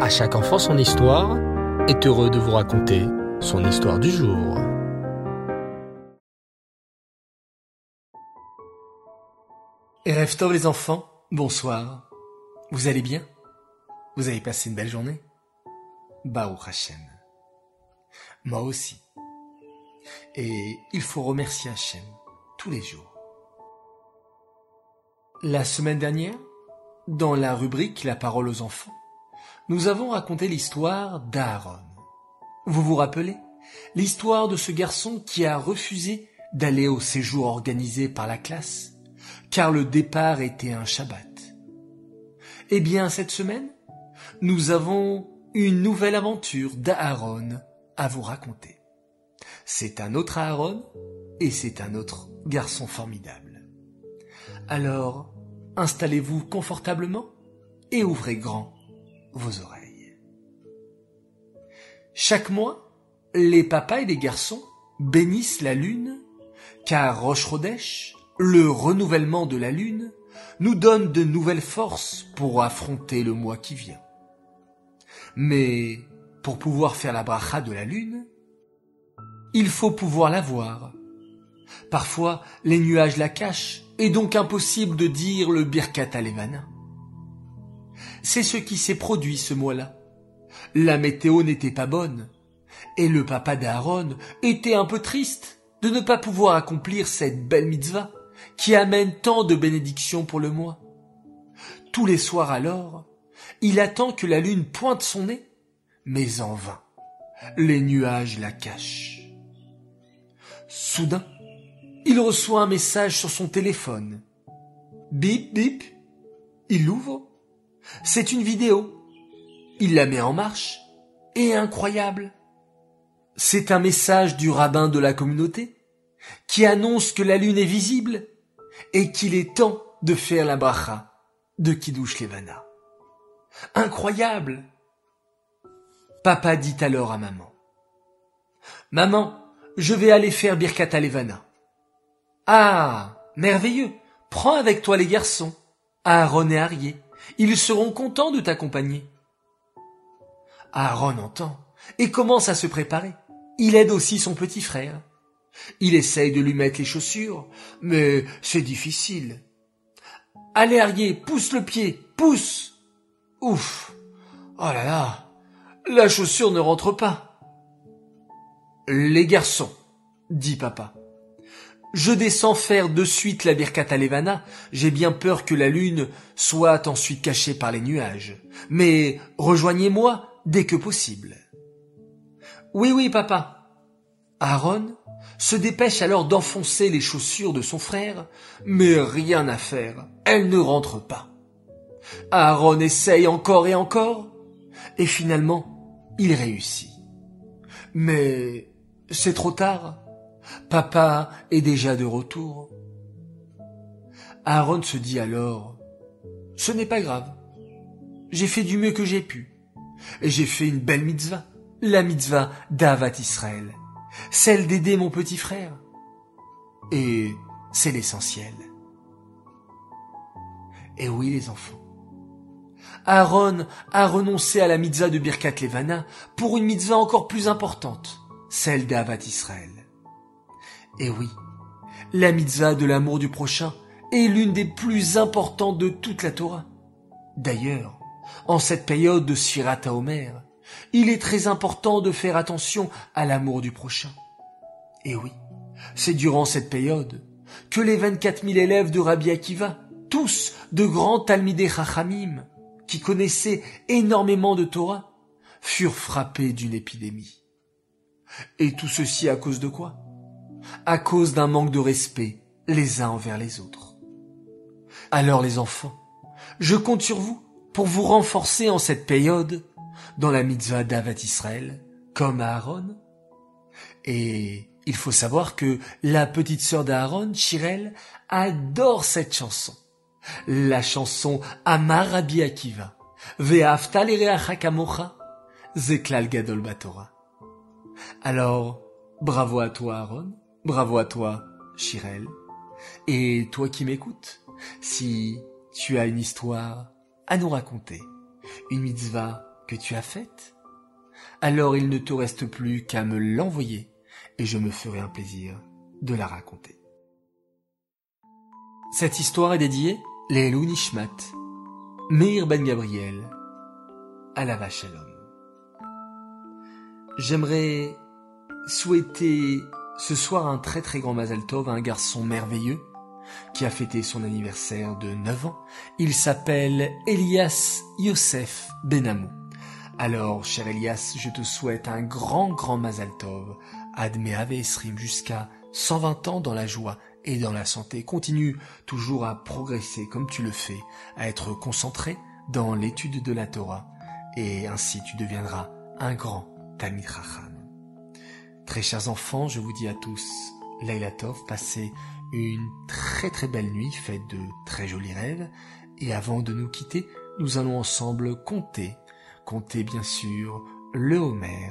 À chaque enfant son histoire est heureux de vous raconter son histoire du jour. Erev Tov les enfants, bonsoir. Vous allez bien? Vous avez passé une belle journée? Baruch Hashem. Moi aussi. Et il faut remercier Hachem tous les jours. La semaine dernière, dans la rubrique La parole aux enfants, nous avons raconté l'histoire d'Aaron. Vous vous rappelez? L'histoire de ce garçon qui a refusé d'aller au séjour organisé par la classe, car le départ était un Shabbat. Eh bien, cette semaine, nous avons une nouvelle aventure d'Aaron à vous raconter. C'est un autre Aaron et c'est un autre garçon formidable. Alors, installez-vous confortablement et ouvrez grand Chaque mois, les papas et les garçons bénissent la lune, car Roche Rodèche, le renouvellement de la lune, nous donne de nouvelles forces pour affronter le mois qui vient. Mais pour pouvoir faire la bracha de la lune, il faut pouvoir la voir. Parfois, les nuages la cachent, et donc impossible de dire le Birkat Alevana. C'est ce qui s'est produit ce mois-là. La météo n'était pas bonne, et le papa d'Aaron était un peu triste de ne pas pouvoir accomplir cette belle mitzvah qui amène tant de bénédictions pour le mois. Tous les soirs alors, il attend que la lune pointe son nez, mais en vain. Les nuages la cachent. Soudain, il reçoit un message sur son téléphone. Bip, bip. Il l'ouvre. C'est une vidéo. Il la met en marche. Et incroyable. C'est un message du rabbin de la communauté qui annonce que la lune est visible et qu'il est temps de faire la bracha de Kiddush Levana. Incroyable. Papa dit alors à maman. Maman, je vais aller faire Birkat Levana. Ah, merveilleux. Prends avec toi les garçons, Aaron et Arié. Ils seront contents de t'accompagner. Aaron entend et commence à se préparer. Il aide aussi son petit frère. Il essaye de lui mettre les chaussures, mais c'est difficile. Allez, Arié, pousse le pied, pousse. Ouf. Oh là là. La chaussure ne rentre pas. Les garçons, dit papa. Je descends faire de suite la Birkat Alevana. J'ai bien peur que la lune soit ensuite cachée par les nuages. Mais rejoignez-moi dès que possible. Oui, oui, papa. Aaron se dépêche alors d'enfoncer les chaussures de son frère, mais rien à faire. Elles ne rentrent pas. Aaron essaye encore et encore, et finalement, il réussit. Mais c'est trop tard. Papa est déjà de retour. Aaron se dit alors, ce n'est pas grave. J'ai fait du mieux que j'ai pu. Et j'ai fait une belle mitzvah, la mitzvah d'Avat Israël, celle d'aider mon petit frère. Et c'est l'essentiel. Et oui, les enfants. Aaron a renoncé à la mitzvah de Birkat Levana pour une mitzvah encore plus importante, celle d'Avat Israël. Et oui, la mitzvah de l'amour du prochain est l'une des plus importantes de toute la Torah. D'ailleurs, en cette période de Sirat Omer, il est très important de faire attention à l'amour du prochain. Et oui, c'est durant cette période que les 24 000 élèves de Rabbi Akiva, tous de grands Talmidei Chachamim, qui connaissaient énormément de Torah, furent frappés d'une épidémie. Et tout ceci à cause de quoi? À cause d'un manque de respect les uns envers les autres. Alors les enfants, je compte sur vous pour vous renforcer en cette période dans la mitzvah d'Avat Israël, comme Aaron. Et il faut savoir que la petite sœur d'Aaron, Shirel, adore cette chanson. La chanson Amar Rabbi Akiva, Ve'afta kamocha, Zeklal Gadol Batora. Alors, bravo à toi Aaron, Bravo à toi, Chirel. Et toi qui m'écoutes, si tu as une histoire à nous raconter, une mitzvah que tu as faite Alors il ne te reste plus qu'à me l'envoyer et je me ferai un plaisir de la raconter. Cette histoire est dédiée les Nishmat, Meir Ben Gabriel, à la vache à l'homme. J'aimerais souhaiter ce soir un très très grand Mazal Tov un garçon merveilleux qui a fêté son anniversaire de 9 ans. Il s'appelle Elias Yosef Benamou. Alors, cher Elias, je te souhaite un grand grand Mazal Tov, Esrim jusqu'à 120 ans dans la joie et dans la santé. Continue toujours à progresser comme tu le fais, à être concentré dans l'étude de la Torah, et ainsi tu deviendras un grand Tamid Très chers enfants, je vous dis à tous, Leila Tov, passez une très très belle nuit faite de très jolis rêves, et avant de nous quitter, nous allons ensemble compter, compter bien sûr le Homer,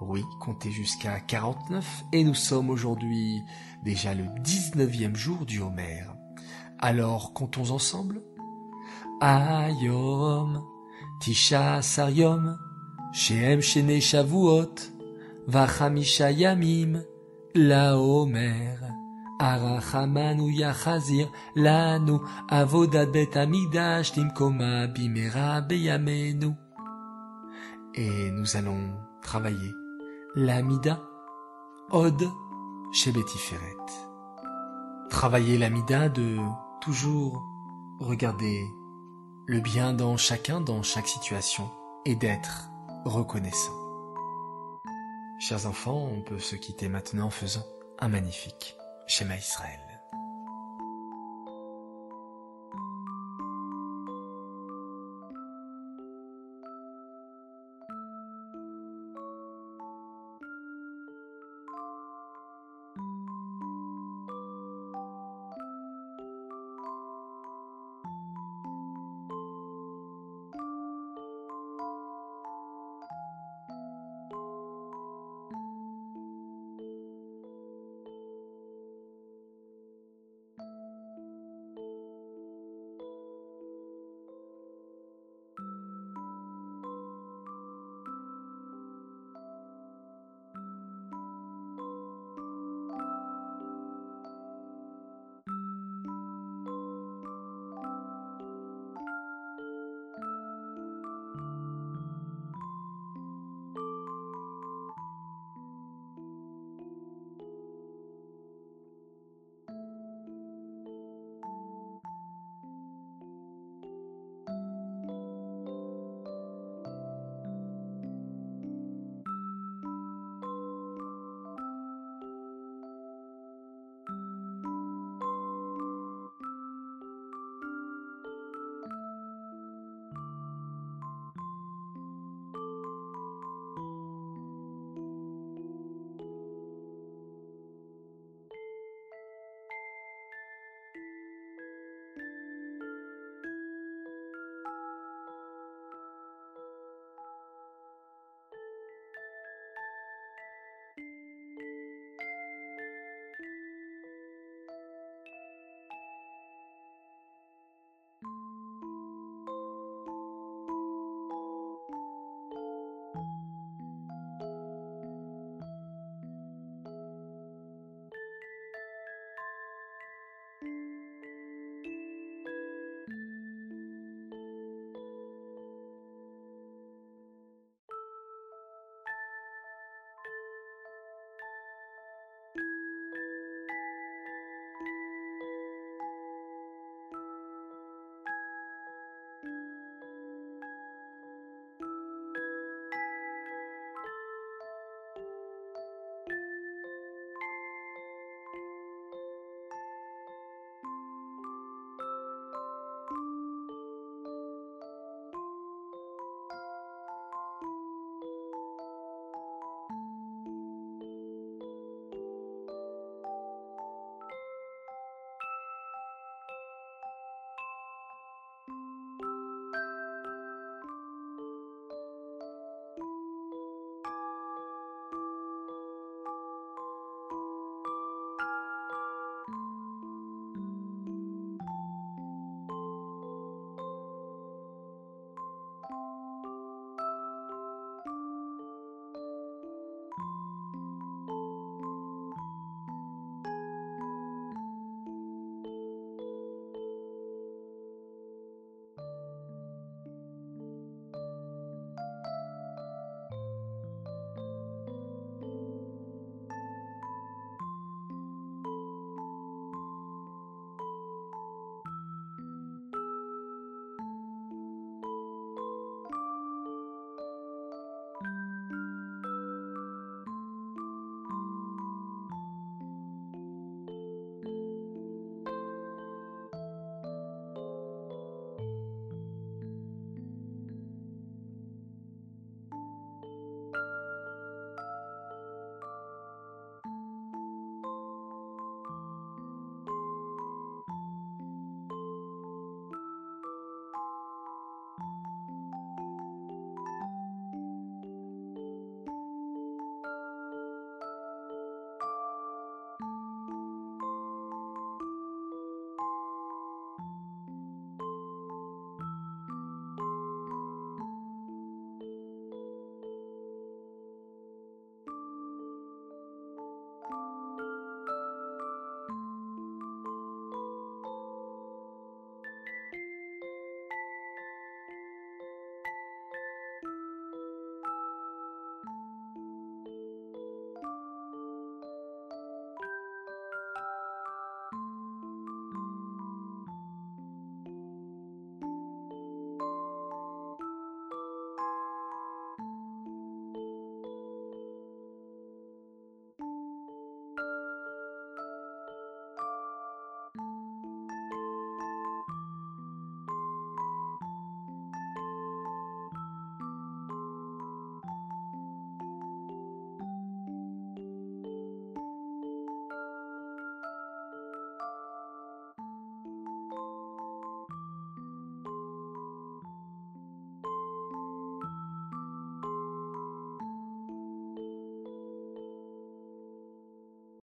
oui, compter jusqu'à 49, et nous sommes aujourd'hui déjà le 19e jour du Homer. Alors comptons ensemble. Ayom, Tisha Sariom, Shem Shene Shavuot, Vachamisha Yamim, La Homer, Arachamanu Yachazir, Lanu, Avodat Bet Amidash, Timkoma Bimera Beyamenu. Et nous allons travailler l'amida, Od chez. Travailler l'amida de toujours regarder le bien dans chacun, dans chaque situation, et d'être reconnaissant. Chers enfants, on peut se quitter maintenant en faisant un magnifique schéma Israël.